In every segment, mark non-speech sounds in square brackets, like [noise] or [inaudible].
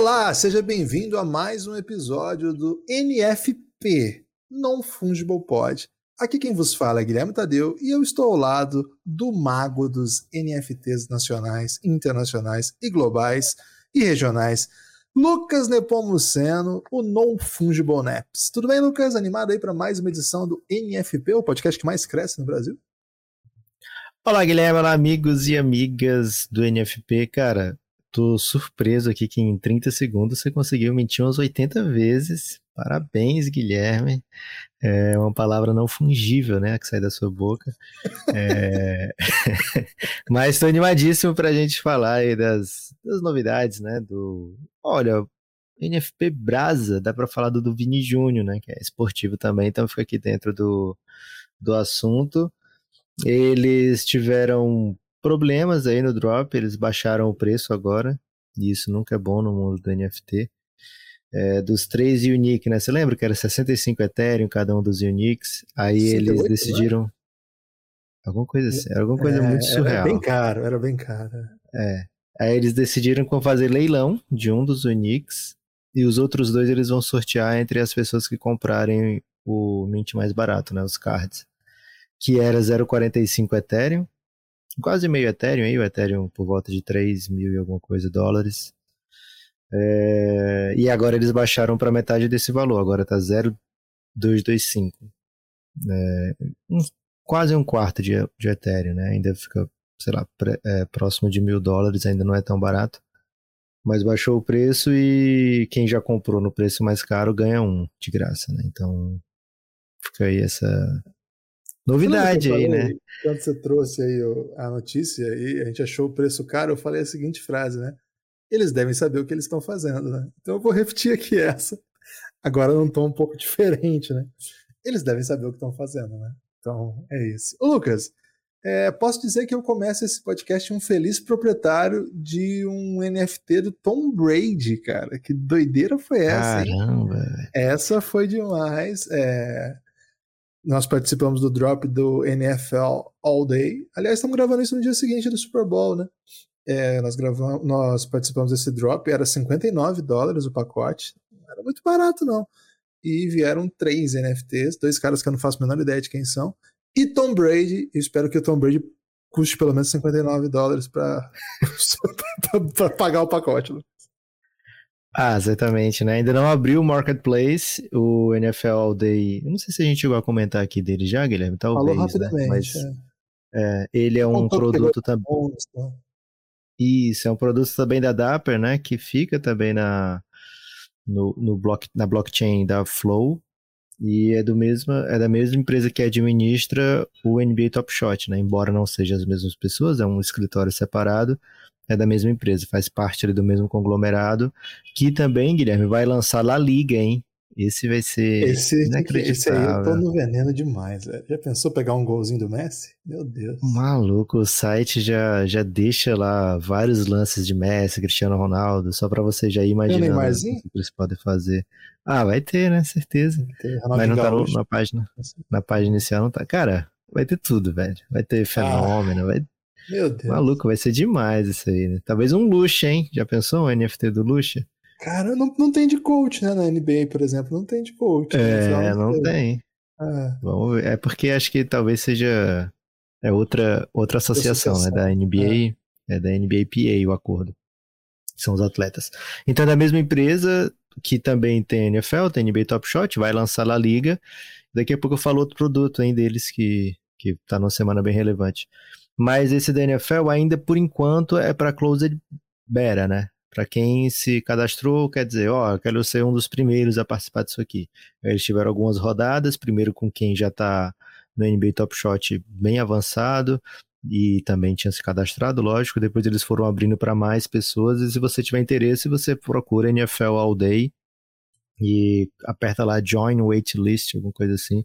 Olá, seja bem-vindo a mais um episódio do NFP, Non Fungible Pod. Aqui quem vos fala é Guilherme Tadeu e eu estou ao lado do mago dos NFTs nacionais, internacionais e globais e regionais, Lucas Nepomuceno, o Non Fungible Naps. Tudo bem, Lucas? Animado aí para mais uma edição do NFP, o podcast que mais cresce no Brasil? Olá, Guilherme, olá, amigos e amigas do NFP. Cara, tô surpreso aqui que em 30 segundos você conseguiu mentir umas 80 vezes. Parabéns, Guilherme. É uma palavra não fungível, né, que sai da sua boca. É... [laughs] Mas estou animadíssimo para a gente falar aí das, das novidades, né, do... Olha, NFP Brasa, dá para falar do, do Vini Júnior, né, que é esportivo também, então fica aqui dentro do, do assunto. Eles tiveram problemas aí no drop, eles baixaram o preço agora, e isso nunca é bom no mundo do NFT. É, dos três Unique, né? Você lembra que era 65 Ethereum cada um dos Uniques? Aí 68, eles né? decidiram. Né? Alguma coisa assim, alguma coisa é, muito surreal. Era bem caro, era bem caro. É. Aí eles decidiram fazer leilão de um dos Uniques e os outros dois eles vão sortear entre as pessoas que comprarem o mint mais barato, né? Os cards. Que era 0,45 Ethereum quase meio Ethereum aí, o Ethereum por volta de 3 mil e alguma coisa dólares. É, e agora eles baixaram para metade desse valor, agora está 0,225. É, um, quase um quarto de, de Ethereum, né? Ainda fica, sei lá, pré, é, próximo de mil dólares, ainda não é tão barato. Mas baixou o preço e quem já comprou no preço mais caro ganha um de graça, né? Então fica aí essa, Novidade aí, né? Quando você trouxe aí a notícia e a gente achou o preço caro, eu falei a seguinte frase, né? Eles devem saber o que eles estão fazendo, né? Então eu vou [laughs] repetir aqui essa, agora num tom um pouco diferente, né? Eles devem saber o que estão fazendo, né? Então é isso. Ô, Lucas, é, posso dizer que eu começo esse podcast um feliz proprietário de um NFT do Tom Brady, cara. Que doideira foi essa? Caramba! Hein? Essa foi demais. É nós participamos do drop do NFL All Day. Aliás, estamos gravando isso no dia seguinte do Super Bowl, né? É, nós gravamos, nós participamos desse drop, era 59 dólares o pacote. Não era muito barato, não. E vieram três NFTs, dois caras que eu não faço a menor ideia de quem são. E Tom Brady, eu espero que o Tom Brady custe pelo menos 59 dólares para [laughs] pagar o pacote. Né? Ah, exatamente, né? Ainda não abriu o Marketplace, o NFL All Day. Eu não sei se a gente chegou a comentar aqui dele já, Guilherme, talvez, Falou né? Mas é. É, ele é um produto também. Isso, é um produto também da Dapper, né? Que fica também na, no, no block, na blockchain da Flow. E é, do mesmo, é da mesma empresa que administra o NBA Top Shot, né? Embora não sejam as mesmas pessoas, é um escritório separado é da mesma empresa, faz parte ali do mesmo conglomerado, que também, Guilherme, vai lançar La Liga, hein? Esse vai ser esse, inacreditável. Esse aí eu tô no veneno demais, velho. Já pensou pegar um golzinho do Messi? Meu Deus. Maluco, o site já, já deixa lá vários lances de Messi, Cristiano Ronaldo, só para você já ir imaginando o que eles podem fazer. Ah, vai ter, né? Certeza. Ter, Mas não tá no, na página. Na página inicial não tá. Cara, vai ter tudo, velho. Vai ter fenômeno, ah. vai meu Deus. Maluco, vai ser demais isso aí, né? Talvez um Luxa, hein? Já pensou um NFT do Luxa? Cara, não, não tem de coach, né? Na NBA, por exemplo, não tem de coach. É, não, não tem. Ah. Vamos ver. É porque acho que talvez seja é outra, outra associação, associação. né? Da NBA, é. é da NBAPA o acordo. São os atletas. Então, é da mesma empresa que também tem NFL, tem NBA Top Shot, vai lançar lá a liga. Daqui a pouco eu falo outro produto hein, deles que, que tá numa semana bem relevante. Mas esse da NFL ainda por enquanto é para closed beta, né? Para quem se cadastrou, quer dizer, ó, oh, quero ser um dos primeiros a participar disso aqui. Eles tiveram algumas rodadas, primeiro com quem já está no NBA Top Shot bem avançado e também tinha se cadastrado, lógico. Depois eles foram abrindo para mais pessoas. E se você tiver interesse, você procura NFL All Day e aperta lá Join Waitlist, alguma coisa assim.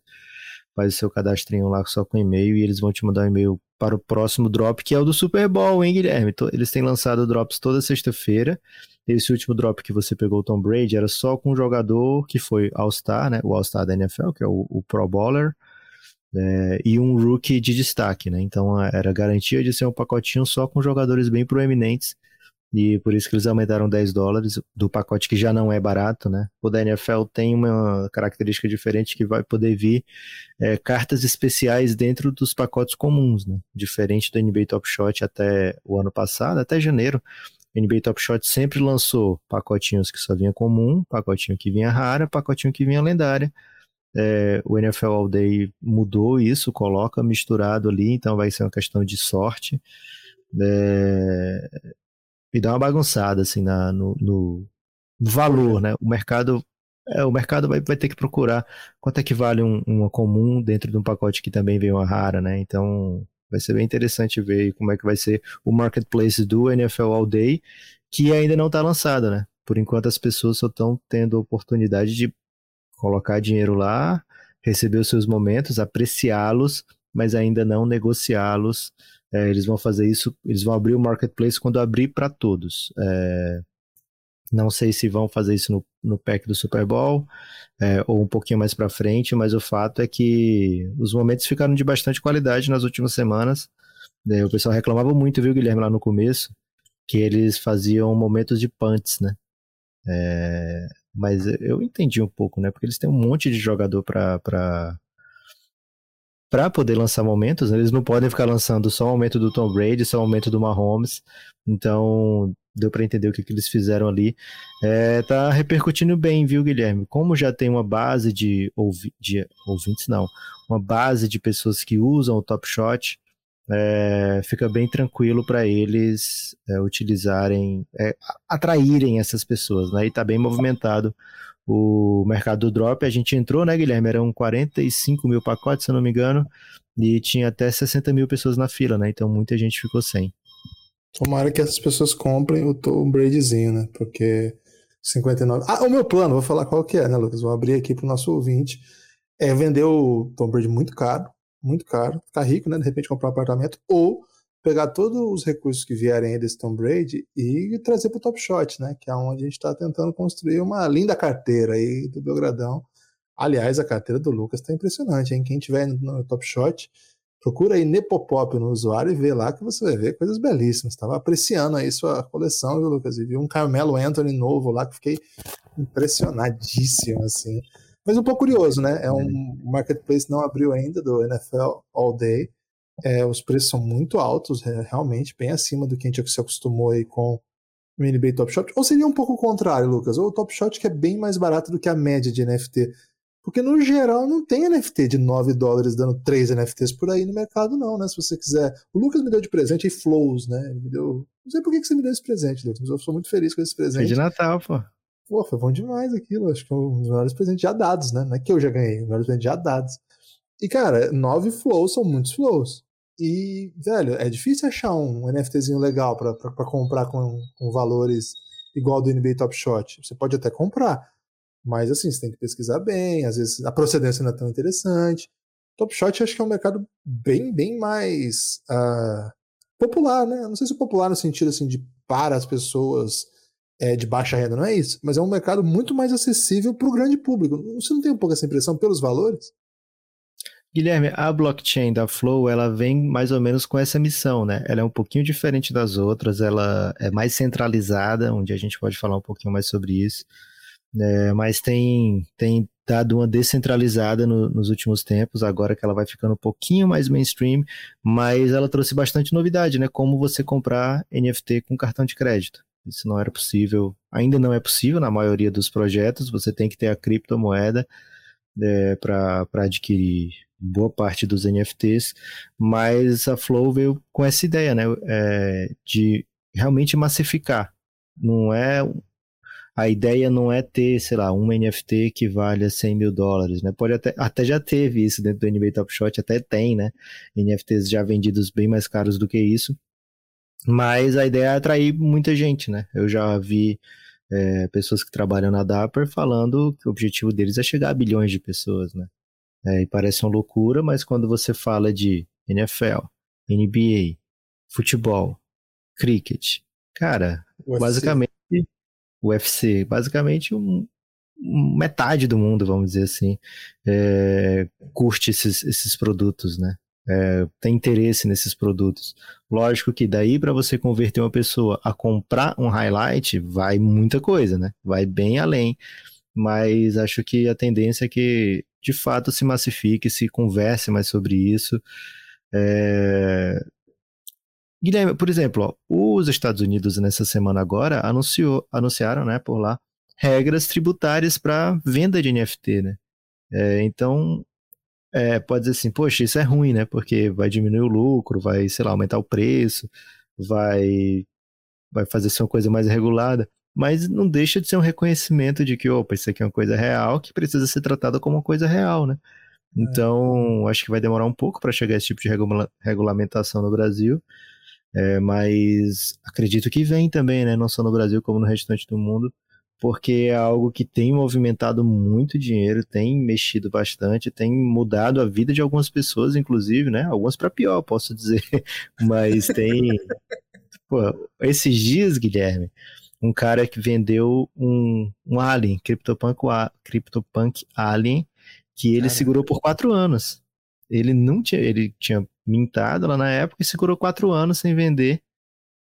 Faz o seu cadastrinho lá só com e-mail e eles vão te mandar um e-mail para o próximo drop, que é o do Super Bowl, hein, Guilherme? Eles têm lançado drops toda sexta-feira. Esse último drop que você pegou, Tom Brady, era só com um jogador que foi All-Star, né? O All-Star da NFL, que é o, o Pro Bowler, é, e um rookie de destaque, né? Então era garantia de ser um pacotinho só com jogadores bem proeminentes. E por isso que eles aumentaram 10 dólares do pacote que já não é barato, né? O da NFL tem uma característica diferente que vai poder vir é, cartas especiais dentro dos pacotes comuns, né? Diferente do NBA Top Shot até o ano passado, até janeiro. O NBA Top Shot sempre lançou pacotinhos que só vinha comum, pacotinho que vinha rara, pacotinho que vinha lendária. É, o NFL All Day mudou isso, coloca misturado ali, então vai ser uma questão de sorte. É, e dá uma bagunçada assim na, no, no, valor, né? O mercado é, o mercado vai, vai ter que procurar quanto é que vale um, uma comum dentro de um pacote que também vem uma rara, né? Então vai ser bem interessante ver como é que vai ser o marketplace do NFL All Day, que ainda não está lançado, né? Por enquanto as pessoas só estão tendo a oportunidade de colocar dinheiro lá, receber os seus momentos, apreciá-los, mas ainda não negociá-los é, eles vão fazer isso, eles vão abrir o marketplace quando abrir para todos. É, não sei se vão fazer isso no, no pack do Super Bowl é, ou um pouquinho mais para frente, mas o fato é que os momentos ficaram de bastante qualidade nas últimas semanas. É, o pessoal reclamava muito, viu, Guilherme, lá no começo, que eles faziam momentos de punts, né? É, mas eu entendi um pouco, né? Porque eles têm um monte de jogador para para poder lançar momentos, né? eles não podem ficar lançando só o momento do Tom Brady, só o momento do Mahomes. Então, deu para entender o que, que, eles fizeram ali. É, tá repercutindo bem, viu, Guilherme? Como já tem uma base de, ouvi de ouvintes, não, uma base de pessoas que usam o Top Shot, é, fica bem tranquilo para eles é, utilizarem, é, atraírem essas pessoas, né? E tá bem movimentado o mercado do drop. A gente entrou, né, Guilherme? Eram 45 mil pacotes, se eu não me engano, e tinha até 60 mil pessoas na fila, né? Então muita gente ficou sem. Tomara que essas pessoas comprem o Tom Bradyzinho, né? Porque 59. Ah, o meu plano, vou falar qual que é, né, Lucas? Vou abrir aqui para o nosso ouvinte. É vender o Tom Brady muito caro, muito caro, ficar rico, né? De repente comprar um apartamento, ou pegar todos os recursos que vierem aí desse Tom Brady e trazer para o Top Shot, né? Que é onde a gente está tentando construir uma linda carteira aí do Belgradão. Aliás, a carteira do Lucas está impressionante, hein? Quem tiver no Top Shot, procura aí Nepopop no usuário e vê lá que você vai ver coisas belíssimas. Estava apreciando aí sua coleção, viu, Lucas? E vi um Carmelo Anthony novo lá que fiquei impressionadíssimo, assim. Mas um pouco curioso, né? É um marketplace não abriu ainda do NFL All Day. É, os preços são muito altos, é, realmente, bem acima do que a gente se acostumou aí com o NBA Top Shot. Ou seria um pouco o contrário, Lucas? Ou o Top Shot que é bem mais barato do que a média de NFT. Porque no geral não tem NFT de 9 dólares dando 3 NFTs por aí no mercado, não, né? Se você quiser. O Lucas me deu de presente aí Flows, né? Ele me deu. Não sei por que você me deu esse presente, Lucas, mas eu sou muito feliz com esse presente. Foi de Natal, pô. Pô, foi bom demais aquilo. Acho que é um dos melhores presentes já dados, né? Não é que eu já ganhei, os melhores presentes já dados. E, cara, nove flows são muitos flows. E, velho, é difícil achar um NFTzinho legal para comprar com, com valores igual do NBA Top Shot. Você pode até comprar, mas assim, você tem que pesquisar bem, às vezes a procedência não é tão interessante. Top Shot acho que é um mercado bem, bem mais uh, popular, né? Não sei se popular no sentido assim de para as pessoas é, de baixa renda, não é isso, mas é um mercado muito mais acessível para o grande público. Você não tem um pouco essa impressão pelos valores? Guilherme, a blockchain da Flow, ela vem mais ou menos com essa missão, né? Ela é um pouquinho diferente das outras, ela é mais centralizada, onde a gente pode falar um pouquinho mais sobre isso, né? mas tem, tem dado uma descentralizada no, nos últimos tempos, agora que ela vai ficando um pouquinho mais mainstream, mas ela trouxe bastante novidade, né? Como você comprar NFT com cartão de crédito. Isso não era possível, ainda não é possível na maioria dos projetos, você tem que ter a criptomoeda é, para adquirir boa parte dos NFTs, mas a Flow veio com essa ideia, né, é, de realmente massificar. Não é a ideia não é ter, sei lá, um NFT que valha 100 mil dólares, né? Pode até, até já teve isso dentro do NBA Top Shot, até tem, né? NFTs já vendidos bem mais caros do que isso. Mas a ideia é atrair muita gente, né? Eu já vi é, pessoas que trabalham na Dapper falando que o objetivo deles é chegar a bilhões de pessoas, né? É, e parece uma loucura, mas quando você fala de NFL, NBA, futebol, cricket, cara, UFC. basicamente UFC, basicamente um, metade do mundo, vamos dizer assim, é, curte esses, esses produtos, né? É, tem interesse nesses produtos. Lógico que daí para você converter uma pessoa a comprar um highlight vai muita coisa, né? Vai bem além. Mas acho que a tendência é que de fato se massifique, se converse mais sobre isso. É... Guilherme, por exemplo, ó, os Estados Unidos nessa semana agora anunciou, anunciaram, né, por lá, regras tributárias para venda de NFT, né? É, então, é, pode dizer assim, poxa, isso é ruim, né? Porque vai diminuir o lucro, vai, sei lá, aumentar o preço, vai, vai fazer ser uma coisa mais regulada. Mas não deixa de ser um reconhecimento de que, opa, isso aqui é uma coisa real que precisa ser tratada como uma coisa real, né? É. Então, acho que vai demorar um pouco para chegar esse tipo de regula regulamentação no Brasil. É, mas acredito que vem também, né? Não só no Brasil como no restante do mundo porque é algo que tem movimentado muito dinheiro, tem mexido bastante, tem mudado a vida de algumas pessoas, inclusive, né? Algumas para pior, posso dizer, [laughs] mas tem. Pô, esses dias, Guilherme, um cara que vendeu um, um Alien, CryptoPunk, CryptoPunk Alien, que ele Caramba. segurou por quatro anos. Ele não tinha, ele tinha mintado lá na época e segurou quatro anos sem vender.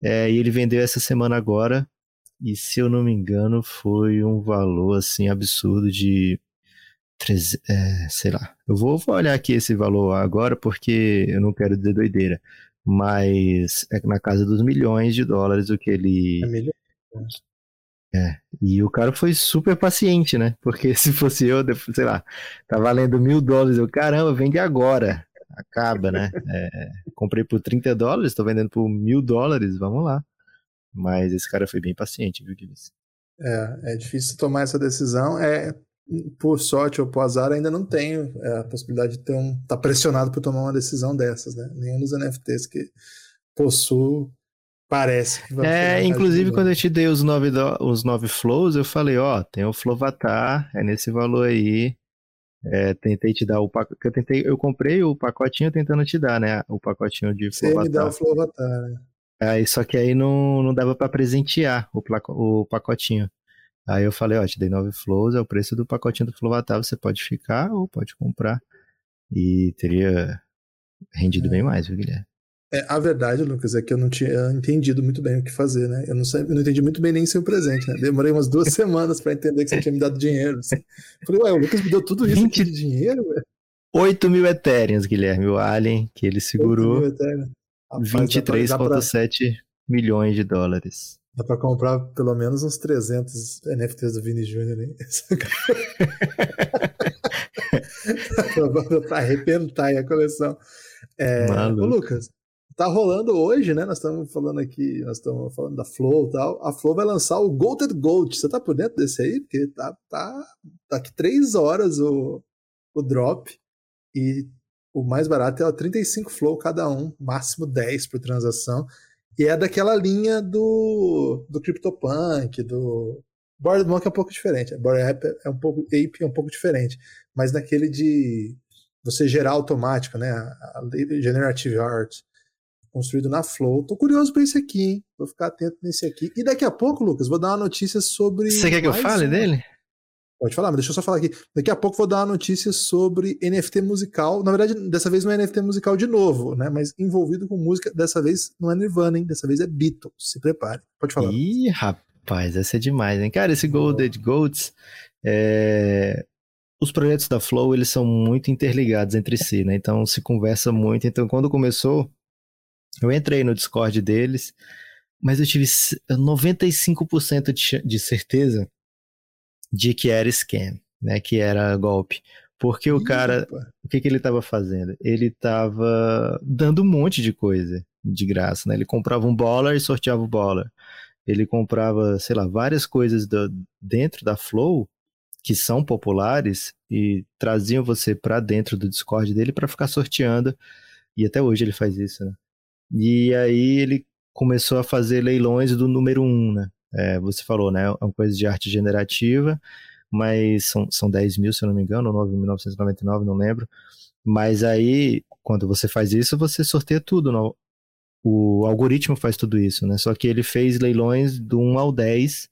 É, e ele vendeu essa semana agora e se eu não me engano, foi um valor assim absurdo de. É, sei lá. Eu vou, vou olhar aqui esse valor agora porque eu não quero dizer doideira. Mas é na casa dos milhões de dólares o que ele. É milhões. É, e o cara foi super paciente, né? Porque [laughs] se fosse eu, sei lá, tá valendo mil dólares, eu, caramba, vende agora. Acaba, né? É, comprei por 30 dólares, tô vendendo por mil dólares, vamos lá. Mas esse cara foi bem paciente, viu, Guilherme? É, é difícil tomar essa decisão. É, por sorte ou por azar, ainda não tenho é, a possibilidade de ter um. tá pressionado por tomar uma decisão dessas, né? Nenhum dos NFTs que possuo parece que vai É, inclusive quando eu te dei os nove, do, os nove flows, eu falei, ó, tem o Flovatar, é nesse valor aí. É, tentei te dar o pacote. Eu, tentei, eu comprei o pacotinho tentando te dar, né? O pacotinho de Flovatar. Você me dá o Flovatar, né? Aí só que aí não, não dava para presentear o, o pacotinho. Aí eu falei, ó, te dei 9 flows, é o preço do pacotinho do Flovatar, você pode ficar ou pode comprar. E teria rendido é. bem mais, viu, Guilherme? É, a verdade, Lucas, é que eu não tinha entendido muito bem o que fazer, né? Eu não, sei, eu não entendi muito bem nem seu presente, né? Demorei umas duas [laughs] semanas para entender que você tinha me dado dinheiro. Assim. Falei, ué, o Lucas me deu tudo isso 20... de dinheiro, velho? 8 mil Ethereums, Guilherme, o Alien, que ele segurou. 8 mil Ethereum. 23,7 milhões de dólares. Dá pra comprar pelo menos uns 300 NFTs do Vini Jr. hein? [laughs] [laughs] pra arrebentar a coleção. É, Lucas, tá rolando hoje, né? Nós estamos falando aqui, nós estamos falando da Flow e tal. A Flow vai lançar o Golden Gold. Você tá por dentro desse aí? Porque tá, tá, tá aqui três horas o, o drop. E o mais barato é o 35 Flow cada um, máximo 10 por transação. E é daquela linha do, do CryptoPunk, do. Bored Monk é um pouco diferente. Bored Ape é um pouco, Ape é um pouco diferente. Mas naquele de você gerar automático, né? A, a Generative Art construído na Flow. Tô curioso para esse aqui, hein? Vou ficar atento nesse aqui. E daqui a pouco, Lucas, vou dar uma notícia sobre. Você quer que eu fale um... dele? Pode falar, mas deixa eu só falar aqui. Daqui a pouco vou dar uma notícia sobre NFT musical. Na verdade, dessa vez não é NFT musical de novo, né? Mas envolvido com música. Dessa vez não é Nirvana, hein? Dessa vez é Beatles. Se prepare. Pode falar. Ih, rapaz, essa é demais, hein? Cara, esse Golded Goats. É... Os projetos da Flow, eles são muito interligados entre si, né? Então se conversa muito. Então quando começou, eu entrei no Discord deles, mas eu tive 95% de certeza de que era scam, né? Que era golpe. Porque o cara, o que, que ele estava fazendo? Ele estava dando um monte de coisa de graça, né? Ele comprava um dólar e sorteava o dólar. Ele comprava, sei lá, várias coisas do, dentro da Flow que são populares e traziam você para dentro do Discord dele para ficar sorteando. E até hoje ele faz isso, né? E aí ele começou a fazer leilões do número um, né? É, você falou, né? É uma coisa de arte generativa, mas são, são 10 mil, se eu não me engano, 9.999, não lembro. Mas aí, quando você faz isso, você sorteia tudo. No, o algoritmo faz tudo isso, né? Só que ele fez leilões do 1 ao 10,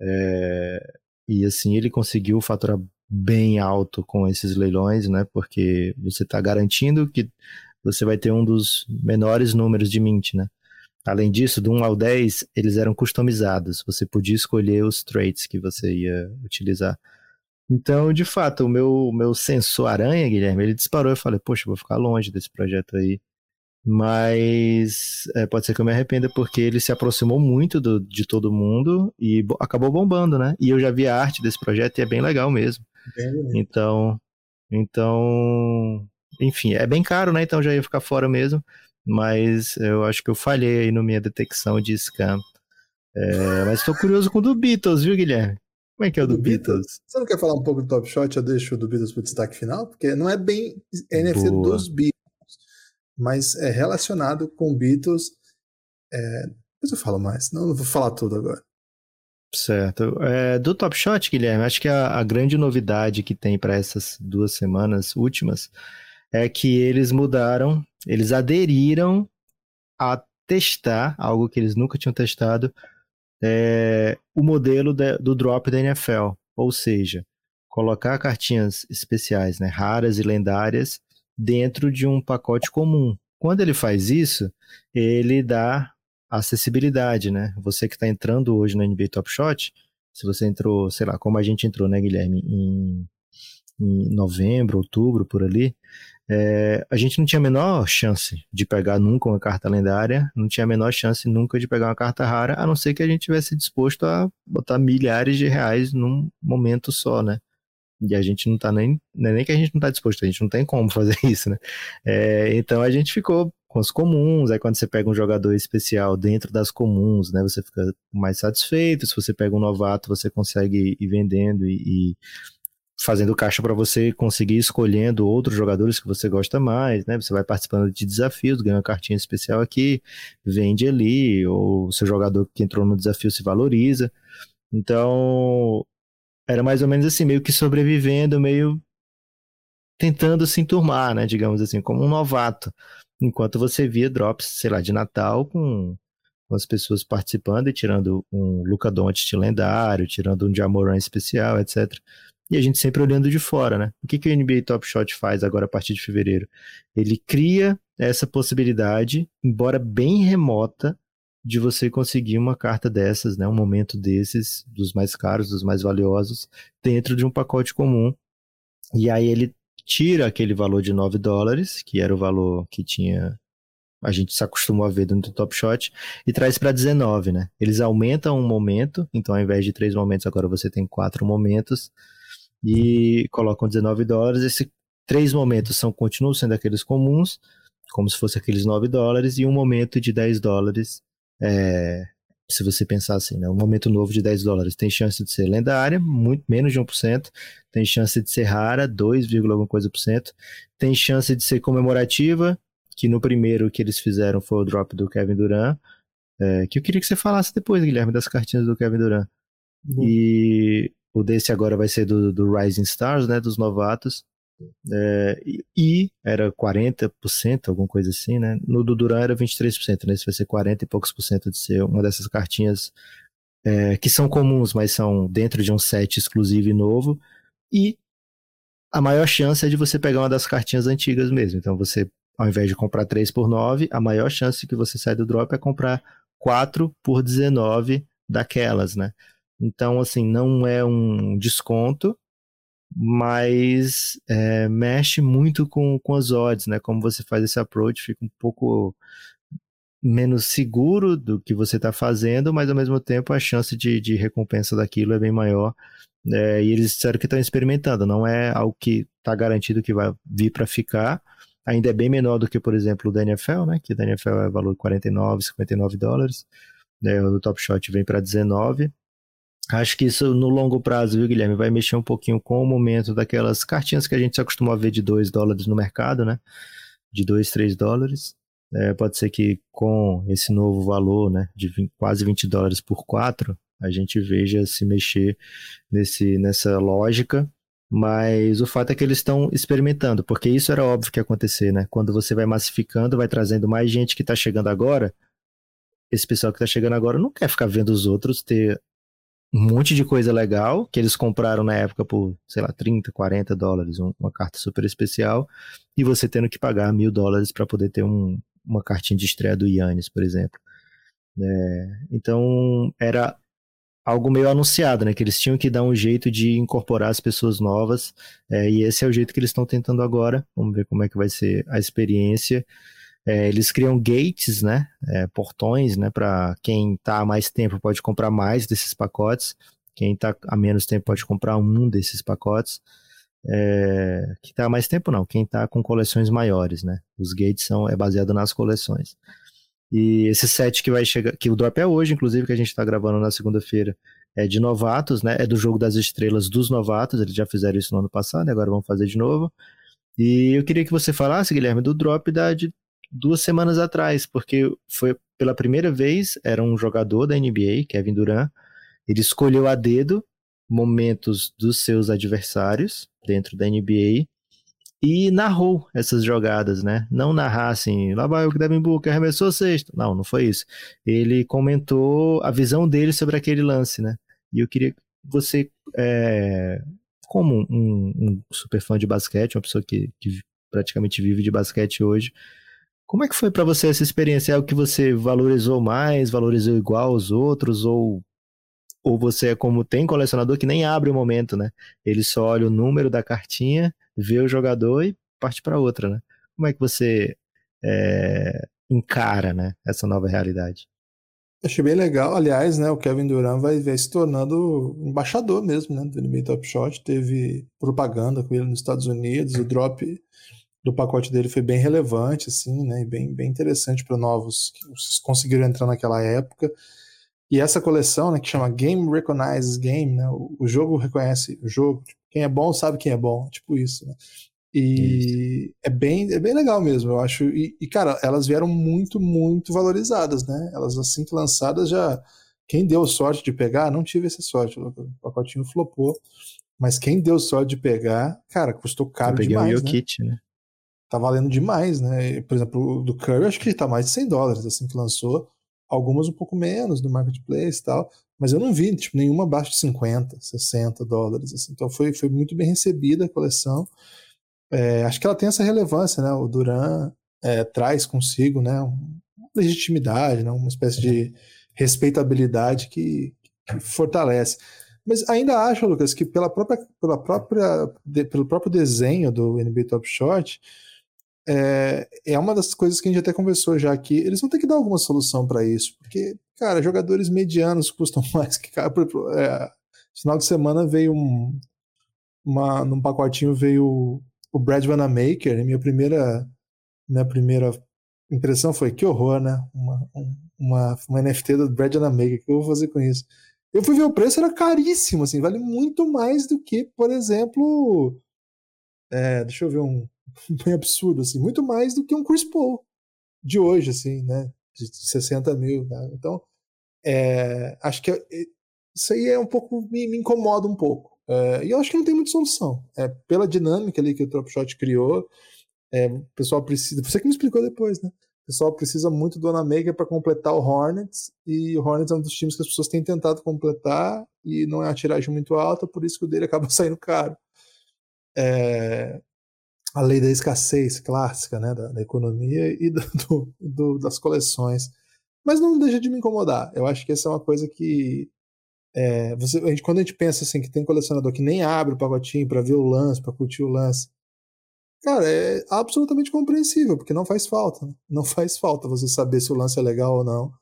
é, e assim ele conseguiu faturar bem alto com esses leilões, né? Porque você está garantindo que você vai ter um dos menores números de mint, né? Além disso, do 1 ao 10, eles eram customizados. Você podia escolher os traits que você ia utilizar. Então, de fato, o meu, meu sensor aranha, Guilherme, ele disparou. Eu falei, poxa, vou ficar longe desse projeto aí. Mas é, pode ser que eu me arrependa porque ele se aproximou muito do, de todo mundo e acabou bombando, né? E eu já vi a arte desse projeto e é bem legal mesmo. Bem então, então, enfim, é bem caro, né? Então já ia ficar fora mesmo. Mas eu acho que eu falhei aí na minha detecção de scam. É, mas estou curioso com o do Beatles, viu, Guilherme? Como é que é o do, do Beatles? Beatles? Você não quer falar um pouco do Top Shot? Eu deixo o do Beatles para o destaque final, porque não é bem NFT Boa. dos Beatles mas é relacionado com Beatles. É... Depois eu falo mais, não, não vou falar tudo agora. Certo. É, do Top Shot, Guilherme, acho que a, a grande novidade que tem para essas duas semanas últimas é que eles mudaram, eles aderiram a testar algo que eles nunca tinham testado, é, o modelo de, do drop da NFL, ou seja, colocar cartinhas especiais, né, raras e lendárias, dentro de um pacote comum. Quando ele faz isso, ele dá acessibilidade, né? Você que está entrando hoje no NBA Top Shot, se você entrou, sei lá, como a gente entrou, né, Guilherme, em, em novembro, outubro, por ali, é, a gente não tinha a menor chance de pegar nunca uma carta lendária, não tinha a menor chance nunca de pegar uma carta rara, a não ser que a gente tivesse disposto a botar milhares de reais num momento só, né? E a gente não tá nem. Não é nem que a gente não tá disposto, a gente não tem como [laughs] fazer isso, né? É, então a gente ficou com os comuns, aí quando você pega um jogador especial dentro das comuns, né? Você fica mais satisfeito. Se você pega um novato, você consegue ir vendendo e, e fazendo caixa para você conseguir escolhendo outros jogadores que você gosta mais, né? Você vai participando de desafios, ganha uma cartinha especial aqui, vende ali, ou seu jogador que entrou no desafio se valoriza. Então, era mais ou menos assim, meio que sobrevivendo, meio tentando se enturmar, né, digamos assim, como um novato. Enquanto você via drops, sei lá, de Natal com, com as pessoas participando e tirando um Luca Doncic lendário, tirando um Jamoran especial, etc. E a gente sempre olhando de fora, né? O que, que o NBA Top Shot faz agora a partir de fevereiro? Ele cria essa possibilidade, embora bem remota, de você conseguir uma carta dessas, né, um momento desses, dos mais caros, dos mais valiosos, dentro de um pacote comum. E aí ele tira aquele valor de 9 dólares, que era o valor que tinha a gente se acostumou a ver dentro do Top Shot, e traz para 19, né? Eles aumentam um momento, então ao invés de três momentos, agora você tem quatro momentos, e colocam 19 dólares. Esses três momentos são continuam sendo aqueles comuns, como se fosse aqueles 9 dólares, e um momento de 10 dólares é, se você pensar assim, né, um momento novo de 10 dólares tem chance de ser lendária, muito menos de 1%, tem chance de ser rara, 2, alguma coisa por cento, tem chance de ser comemorativa, que no primeiro que eles fizeram foi o drop do Kevin Durant, é, que eu queria que você falasse depois, Guilherme, das cartinhas do Kevin Durant. Uhum. E o desse agora vai ser do, do Rising Stars, né, dos novatos. É, e era 40%, alguma coisa assim, né? No do Duran era 23%, nesse vai ser 40 e poucos por cento de ser uma dessas cartinhas é, que são comuns, mas são dentro de um set exclusivo e novo. E a maior chance é de você pegar uma das cartinhas antigas mesmo. Então você, ao invés de comprar 3 por 9, a maior chance que você sai do drop é comprar 4 por 19 daquelas, né? Então, assim, não é um desconto, mas é, mexe muito com, com as odds, né? Como você faz esse approach, fica um pouco menos seguro do que você está fazendo, mas ao mesmo tempo a chance de, de recompensa daquilo é bem maior. É, e eles disseram que estão experimentando, não é algo que está garantido que vai vir para ficar. Ainda é bem menor do que, por exemplo, o da NFL, né? Que o da NFL é valor 49, 59 dólares. É, o Top Shot vem para 19. Acho que isso no longo prazo, viu, Guilherme, vai mexer um pouquinho com o momento daquelas cartinhas que a gente se acostumou a ver de 2 dólares no mercado, né? De 2, 3 dólares. É, pode ser que com esse novo valor, né, de 20, quase 20 dólares por 4, a gente veja se mexer nesse, nessa lógica. Mas o fato é que eles estão experimentando, porque isso era óbvio que ia acontecer, né? Quando você vai massificando, vai trazendo mais gente que está chegando agora, esse pessoal que está chegando agora não quer ficar vendo os outros ter um monte de coisa legal que eles compraram na época por, sei lá, 30, 40 dólares, uma carta super especial, e você tendo que pagar mil dólares para poder ter um, uma cartinha de estreia do Yannis, por exemplo. É, então era algo meio anunciado, né? Que eles tinham que dar um jeito de incorporar as pessoas novas, é, e esse é o jeito que eles estão tentando agora. Vamos ver como é que vai ser a experiência. É, eles criam gates, né? É, portões, né? Para quem está há mais tempo pode comprar mais desses pacotes. Quem está há menos tempo pode comprar um desses pacotes. É, que está há mais tempo não, quem está com coleções maiores, né? Os gates são é baseado nas coleções. E esse set que vai chegar, que o drop é hoje, inclusive, que a gente está gravando na segunda-feira, é de novatos, né? É do jogo das estrelas dos novatos. Eles já fizeram isso no ano passado, agora vão fazer de novo. E eu queria que você falasse, Guilherme, do drop da, de duas semanas atrás, porque foi pela primeira vez, era um jogador da NBA, Kevin Durant, ele escolheu a dedo momentos dos seus adversários dentro da NBA e narrou essas jogadas, né? Não narrar assim, lá vai o Devin Booker, arremessou sexto. Não, não foi isso. Ele comentou a visão dele sobre aquele lance, né? E eu queria que você, é, como um, um, super fã de basquete, uma pessoa que, que praticamente vive de basquete hoje, como é que foi para você essa experiência? É o que você valorizou mais, valorizou igual aos outros, ou, ou você é como tem colecionador que nem abre o momento, né? Ele só olha o número da cartinha, vê o jogador e parte para outra, né? Como é que você é, encara, né, essa nova realidade? Achei bem legal. Aliás, né, o Kevin Durant vai, vai se tornando embaixador mesmo, né, do NBA Top Shot. Teve propaganda com ele nos Estados Unidos, o drop do pacote dele foi bem relevante, assim, né? bem, bem interessante para novos que conseguiram entrar naquela época. E essa coleção, né, que chama Game Recognizes Game, né? O, o jogo reconhece o jogo. Tipo, quem é bom sabe quem é bom, tipo isso, né? E é bem, é bem legal mesmo, eu acho. E, e, cara, elas vieram muito, muito valorizadas, né? Elas, assim que lançadas, já. Quem deu sorte de pegar, não tive essa sorte, o pacotinho flopou. Mas quem deu sorte de pegar, cara, custou caro eu peguei demais. O né? Kit, né? Tá valendo demais, né? Por exemplo, o do Curry, acho que tá mais de 100 dólares assim que lançou. Algumas um pouco menos no marketplace e tal, mas eu não vi tipo, nenhuma abaixo de 50, 60 dólares. Assim. Então foi, foi muito bem recebida a coleção. É, acho que ela tem essa relevância, né? O Duran é, traz consigo né, legitimidade, né, uma espécie de respeitabilidade que, que fortalece. Mas ainda acho, Lucas, que pela própria, pela própria, de, pelo próprio desenho do NBA Top Shot, é, é uma das coisas que a gente até conversou já aqui. Eles vão ter que dar alguma solução para isso, porque, cara, jogadores medianos custam [laughs] mais que. É, final de semana veio um. Uma, num pacotinho veio o Brad Vanamaker, e minha primeira, minha primeira impressão foi que horror, né? Uma, uma, uma NFT do Brad Vanamaker, o que eu vou fazer com isso? Eu fui ver o preço, era caríssimo, assim, vale muito mais do que, por exemplo. É, deixa eu ver um, [laughs] bem absurdo, assim, muito mais do que um Chris Paul de hoje, assim, né? De 60 mil. Né? Então, é, acho que é, isso aí é um pouco, me, me incomoda um pouco. É, e eu acho que não tem muita solução. É, pela dinâmica ali que o Top Shot criou, é, o pessoal precisa. Você que me explicou depois, né? O pessoal precisa muito do Anamaker para completar o Hornets, e o Hornets é um dos times que as pessoas têm tentado completar, e não é uma tiragem muito alta, por isso que o dele acaba [laughs] saindo caro. É, a lei da escassez clássica né, da, da economia e do, [laughs] do, do, das coleções. Mas não deixa de me incomodar. Eu acho que essa é uma coisa que. É, você, a gente, quando a gente pensa assim que tem colecionador que nem abre o pacotinho para ver o lance, para curtir o lance, cara, é absolutamente compreensível, porque não faz falta. Né? Não faz falta você saber se o lance é legal ou não.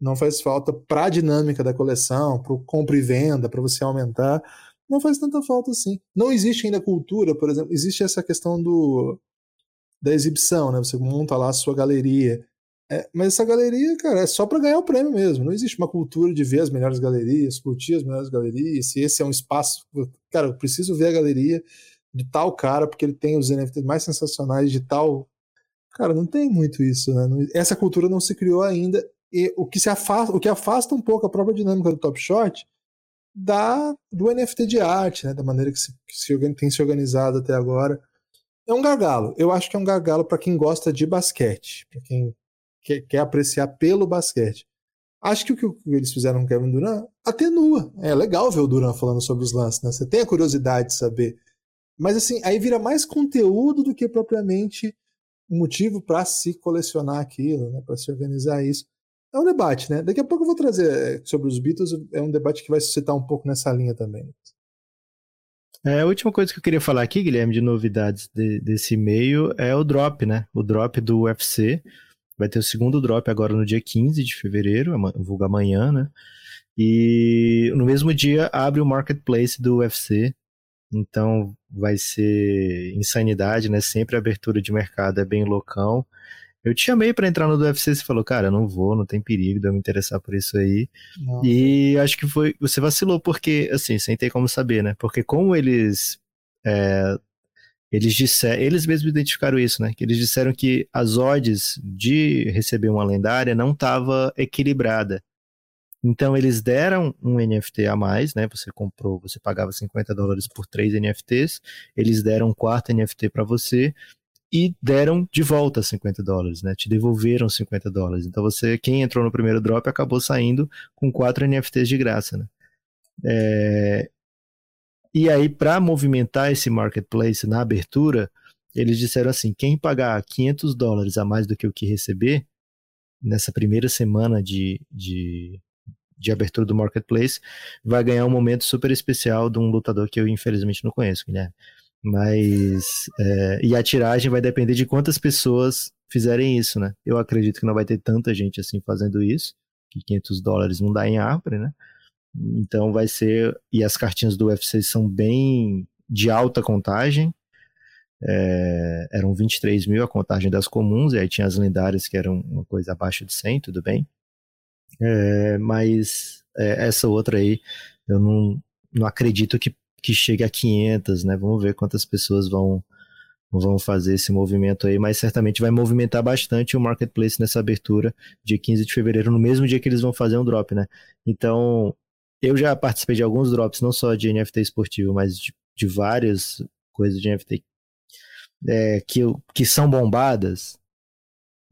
Não faz falta para a dinâmica da coleção, para o compra e venda, para você aumentar não faz tanta falta assim. Não existe ainda cultura, por exemplo, existe essa questão do da exibição, né? Você monta lá a sua galeria. É, mas essa galeria, cara, é só para ganhar o prêmio mesmo. Não existe uma cultura de ver as melhores galerias, curtir as melhores galerias. Se esse é um espaço, cara, eu preciso ver a galeria de tal cara porque ele tem os NFTs mais sensacionais de tal. Cara, não tem muito isso, né? Essa cultura não se criou ainda. E o que se afasta, o que afasta um pouco a própria dinâmica do Top Shot da, do NFT de arte, né, da maneira que, se, que se, tem se organizado até agora. É um gargalo. Eu acho que é um gargalo para quem gosta de basquete, para quem quer, quer, apreciar pelo basquete. Acho que o que eles fizeram com o Kevin Durant atenua. É legal ver o Durant falando sobre os lances, né? Você tem a curiosidade de saber. Mas assim, aí vira mais conteúdo do que propriamente um motivo para se colecionar aquilo, né? Para se organizar isso. É um debate, né? Daqui a pouco eu vou trazer é, sobre os Beatles, é um debate que vai suscitar um pouco nessa linha também. É, a última coisa que eu queria falar aqui, Guilherme, de novidades de, desse e-mail é o drop, né? O drop do UFC. Vai ter o segundo drop agora no dia 15 de fevereiro, vulga amanhã, né? E no mesmo dia abre o marketplace do UFC. Então vai ser insanidade, né? Sempre a abertura de mercado é bem loucão. Eu te chamei para entrar no do UFC, você falou, cara, não vou, não tem perigo de eu me interessar por isso aí. E acho que foi, você vacilou, porque, assim, sem ter como saber, né? Porque como eles é, eles disseram, eles mesmos identificaram isso, né? Que eles disseram que as odds de receber uma lendária não estava equilibrada. Então eles deram um NFT a mais, né? Você comprou, você pagava 50 dólares por três NFTs, eles deram um quarto NFT para você e deram de volta 50 dólares, né? Te devolveram 50 dólares. Então você, quem entrou no primeiro drop, acabou saindo com quatro NFTs de graça, né? É, e aí, para movimentar esse marketplace na abertura, eles disseram assim: quem pagar 500 dólares a mais do que o que receber, nessa primeira semana de, de, de abertura do marketplace, vai ganhar um momento super especial de um lutador que eu infelizmente não conheço, Guilherme. Mas. É, e a tiragem vai depender de quantas pessoas fizerem isso, né? Eu acredito que não vai ter tanta gente assim fazendo isso, que 500 dólares não dá em árvore, né? Então vai ser. E as cartinhas do UFC são bem de alta contagem. É, eram 23 mil a contagem das comuns, e aí tinha as lendárias que eram uma coisa abaixo de 100, tudo bem. É, mas é, essa outra aí, eu não, não acredito que, que chegue a 500, né? Vamos ver quantas pessoas vão, vão fazer esse movimento aí, mas certamente vai movimentar bastante o marketplace nessa abertura de 15 de fevereiro, no mesmo dia que eles vão fazer um drop, né? Então, eu já participei de alguns drops, não só de NFT esportivo, mas de, de várias coisas de NFT é, que, que são bombadas.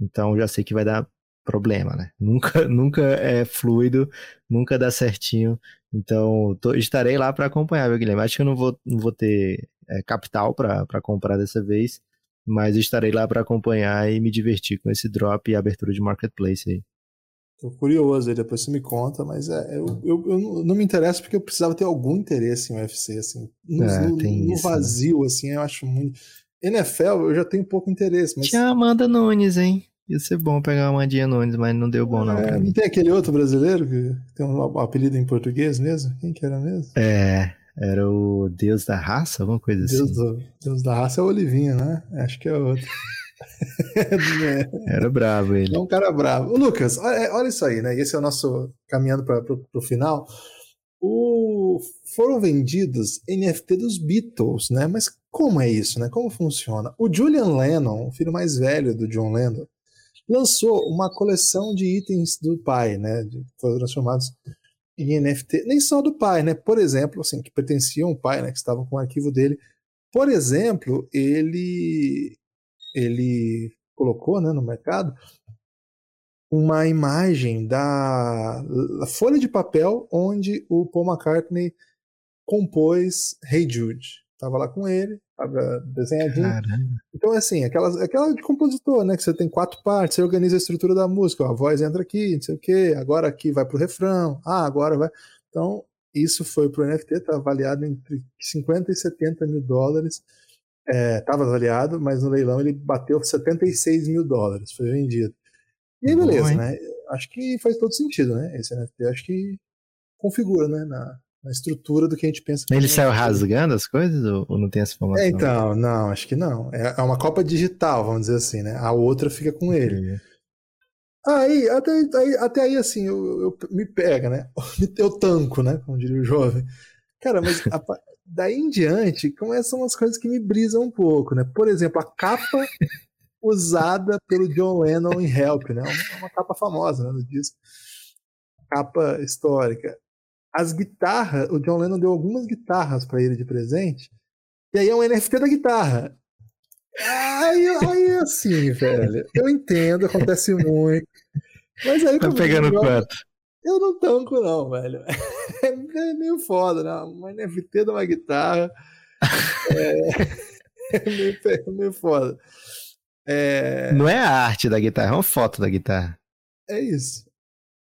Então já sei que vai dar problema, né? Nunca, [laughs] nunca é fluido, nunca dá certinho. Então tô, estarei lá para acompanhar, meu Guilherme. Acho que eu não vou, não vou ter é, capital para comprar dessa vez, mas estarei lá para acompanhar e me divertir com esse drop e abertura de marketplace aí. Tô curioso aí, depois você me conta, mas é, eu, eu, eu, não me interesso porque eu precisava ter algum interesse em UFC, assim. No, é, no, no isso, né? vazio, né? assim, eu acho muito. NFL, eu já tenho pouco interesse, mas. Tinha Amanda Nunes, hein? Ia ser bom pegar a Amandinha Nunes, mas não deu bom, não. É, não tem aquele outro brasileiro que tem um apelido em português mesmo? Quem que era mesmo? É, era o Deus da Raça, alguma coisa Deus assim. Do, Deus da Raça é o Olivinha, né? Acho que é outro. [laughs] Era bravo ele. É um cara bravo. O Lucas, olha, é, olha, isso aí, né? Esse é o nosso caminhando para o final. O, foram vendidos NFT dos Beatles, né? Mas como é isso, né? Como funciona? O Julian Lennon, o filho mais velho do John Lennon, lançou uma coleção de itens do pai, né? Foram transformados em NFT. Nem só do pai, né? Por exemplo, assim, que pertenciam ao pai, né? Que estavam com o arquivo dele. Por exemplo, ele ele colocou né, no mercado uma imagem da folha de papel onde o Paul McCartney compôs Hey Jude. Tava lá com ele, desenhadinho. Caramba. Então, assim, aquela, aquela de compositor, né? Que você tem quatro partes, você organiza a estrutura da música, ó, a voz entra aqui, não sei o quê, agora aqui vai pro refrão, ah, agora vai. Então, isso foi pro NFT, tá avaliado entre 50 e 70 mil dólares é, avaliado, mas no leilão ele bateu 76 mil dólares, foi vendido. E aí, beleza, Bom, né? Acho que faz todo sentido, né? Esse NFT acho que configura, né? Na, na estrutura do que a gente pensa. Ele saiu rasgando as coisas ou, não tem essa informação? É, então, não, acho que não. É, é uma copa digital, vamos dizer assim, né? A outra fica com ele. Aí, até, aí, até aí, assim, eu, eu, me pega, né? [laughs] Eu tanco, né? Como diria o jovem. Cara, mas [laughs] a, daí em diante começam as coisas que me brisam um pouco, né? Por exemplo, a capa [laughs] usada pelo John Lennon em Help, né? Uma, uma capa famosa né, no disco. Capa histórica. As guitarras, o John Lennon deu algumas guitarras para ele de presente, e aí é um NFT da guitarra. Aí, aí assim, [laughs] velho, eu entendo, acontece muito. Mas aí tá pegando quanto? Eu não tanco, não, velho. [laughs] É meio foda, né? Uma NFT de uma guitarra. É, [laughs] é, meio, é meio foda. É... Não é a arte da guitarra, é uma foto da guitarra. É isso.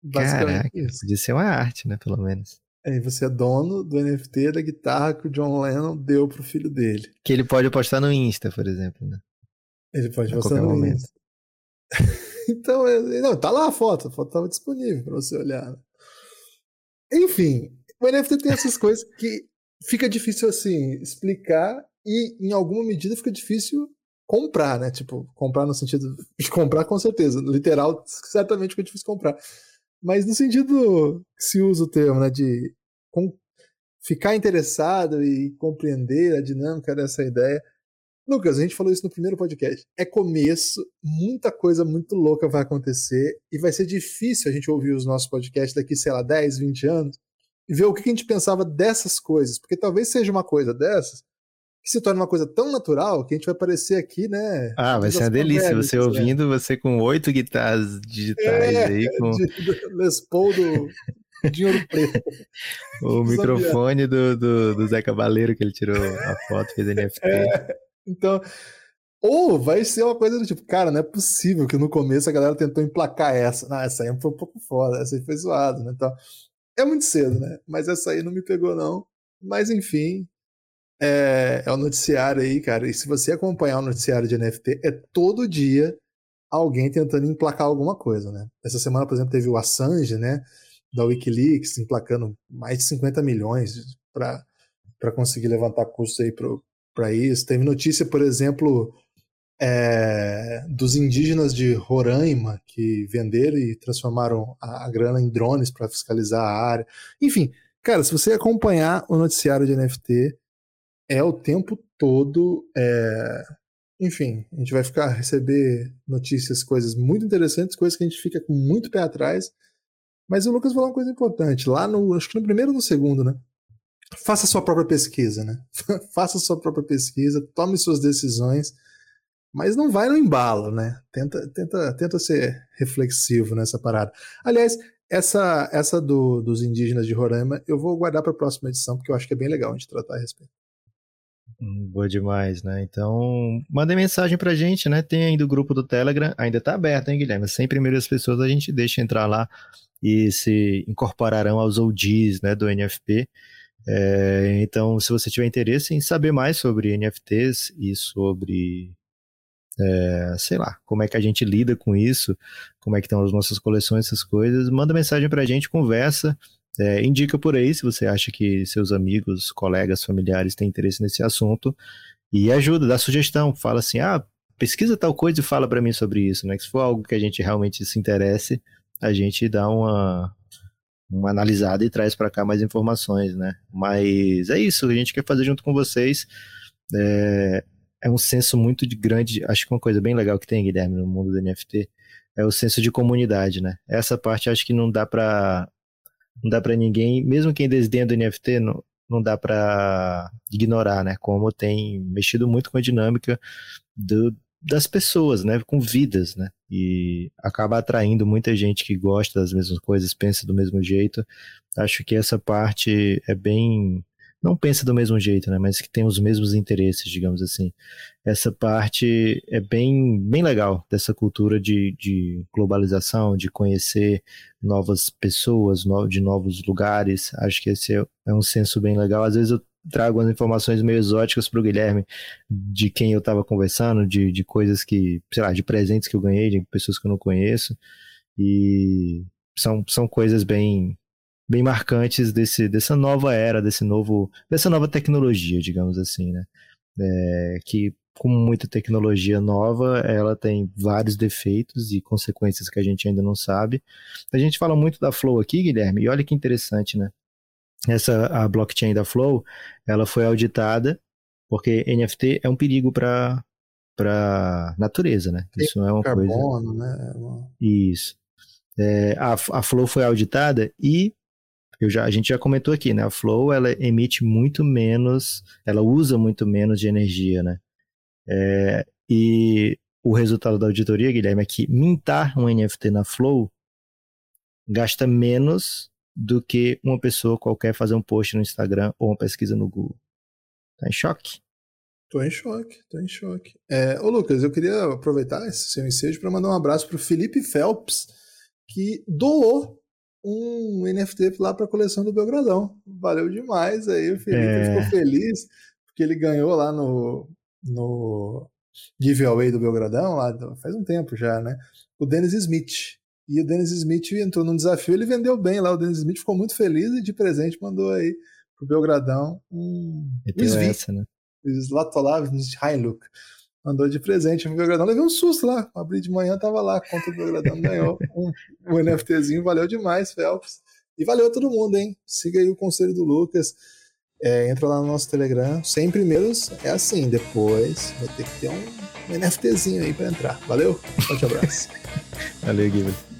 Basicamente Caraca, isso. Podia ser uma arte, né? Pelo menos. Aí você é dono do NFT da guitarra que o John Lennon deu pro filho dele. Que ele pode postar no Insta, por exemplo, né? Ele pode a postar no momento. Insta. [laughs] então, é, não, tá lá a foto, a foto tava disponível para você olhar. Né? Enfim, o NFT tem essas coisas que fica difícil assim explicar e em alguma medida fica difícil comprar, né? Tipo, comprar no sentido de comprar com certeza, literal, certamente fica difícil comprar. Mas no sentido que se usa o termo, né, de ficar interessado e compreender a dinâmica dessa ideia. Lucas, a gente falou isso no primeiro podcast. É começo, muita coisa muito louca vai acontecer e vai ser difícil a gente ouvir os nossos podcasts daqui, sei lá, 10, 20 anos e ver o que a gente pensava dessas coisas, porque talvez seja uma coisa dessas que se torna uma coisa tão natural que a gente vai aparecer aqui, né? Ah, vai ser uma delícia você né? ouvindo você com oito guitarras digitais é, aí. Com... De, Les Paul do Dinheiro Preto. [laughs] o microfone do, do, do Zé Cabaleiro que ele tirou a foto, fez NFT. É, então, ou vai ser uma coisa do tipo, cara, não é possível que no começo a galera tentou emplacar essa. Não, essa aí foi um pouco foda, essa aí foi zoada, né? Então, é muito cedo, né? Mas essa aí não me pegou, não. Mas enfim, é, é o noticiário aí, cara. E se você acompanhar o noticiário de NFT, é todo dia alguém tentando emplacar alguma coisa, né? Essa semana, por exemplo, teve o Assange, né? Da Wikileaks, emplacando mais de 50 milhões para conseguir levantar custos aí para isso. Teve notícia, por exemplo, é, dos indígenas de Roraima que venderam e transformaram a, a grana em drones para fiscalizar a área. Enfim, cara, se você acompanhar o noticiário de NFT, é o tempo todo. É... Enfim, a gente vai ficar receber notícias, coisas muito interessantes, coisas que a gente fica com muito pé atrás. Mas o Lucas falou uma coisa importante. Lá no. Acho que no primeiro ou no segundo, né? Faça sua própria pesquisa, né? [laughs] Faça sua própria pesquisa, tome suas decisões, mas não vai no embalo, né? Tenta, tenta, tenta ser reflexivo nessa parada. Aliás, essa, essa do, dos indígenas de Roraima eu vou guardar para a próxima edição, porque eu acho que é bem legal a gente tratar a respeito. Hum, boa demais, né? Então, mandem mensagem pra gente, né? Tem ainda o grupo do Telegram, ainda tá aberto, hein, Guilherme? 100 primeiras pessoas a gente deixa entrar lá e se incorporarão aos OGs, né, do NFP. É, então, se você tiver interesse em saber mais sobre NFTs e sobre, é, sei lá, como é que a gente lida com isso, como é que estão as nossas coleções, essas coisas, manda mensagem pra gente, conversa. É, indica por aí se você acha que seus amigos, colegas, familiares têm interesse nesse assunto e ajuda, dá sugestão, fala assim, ah, pesquisa tal coisa e fala para mim sobre isso, né? Que se for algo que a gente realmente se interesse, a gente dá uma, uma analisada e traz para cá mais informações, né? Mas é isso, a gente quer fazer junto com vocês. É, é um senso muito de grande, acho que uma coisa bem legal que tem, Guilherme, no mundo do NFT, é o senso de comunidade, né? Essa parte acho que não dá para não dá para ninguém, mesmo quem desdenha do NFT, não, não dá para ignorar, né? Como tem mexido muito com a dinâmica do, das pessoas, né? Com vidas, né? E acaba atraindo muita gente que gosta das mesmas coisas, pensa do mesmo jeito. Acho que essa parte é bem não pensa do mesmo jeito, né, mas que tem os mesmos interesses, digamos assim. Essa parte é bem, bem legal dessa cultura de, de globalização, de conhecer novas pessoas, no, de novos lugares. Acho que esse é, é um senso bem legal. Às vezes eu trago umas informações meio exóticas para o Guilherme de quem eu estava conversando, de, de coisas que, sei lá, de presentes que eu ganhei, de pessoas que eu não conheço. E são, são coisas bem bem marcantes desse, dessa nova era, desse novo, dessa nova tecnologia, digamos assim, né? É, que com muita tecnologia nova, ela tem vários defeitos e consequências que a gente ainda não sabe. A gente fala muito da Flow aqui, Guilherme, e olha que interessante, né? Essa a blockchain da Flow, ela foi auditada porque NFT é um perigo para para natureza, né? Isso não é uma carbono, coisa. Né? Isso. É, a, a Flow foi auditada e eu já, a gente já comentou aqui, né? A Flow ela emite muito menos, ela usa muito menos de energia, né? É, e o resultado da auditoria, Guilherme, é que mintar um NFT na Flow gasta menos do que uma pessoa qualquer fazer um post no Instagram ou uma pesquisa no Google. Tá em choque? Tô em choque, tô em choque. É, ô Lucas, eu queria aproveitar esse seu ensejo para mandar um abraço pro Felipe Phelps, que doou um NFT lá para a coleção do Belgradão. Valeu demais aí, o Felipe é... ficou feliz, porque ele ganhou lá no, no giveaway do Belgradão, lá faz um tempo já, né? O Dennis Smith. E o Dennis Smith entrou num desafio, ele vendeu bem lá. O Dennis Smith ficou muito feliz e de presente mandou aí pro Belgradão um, um Svi, essa, né? Zlatolav Hiluk. Mandou de presente no Belgradão. Levei um susto lá. Abri de manhã, tava lá. Conta do Belgradão ganhou um, um NFTzinho. Valeu demais, Phelps. E valeu a todo mundo, hein? Siga aí o conselho do Lucas. É, entra lá no nosso Telegram. 100 primeiros é assim. Depois vai ter que ter um, um NFTzinho aí para entrar. Valeu? Forte abraço. [laughs] valeu, Guilherme.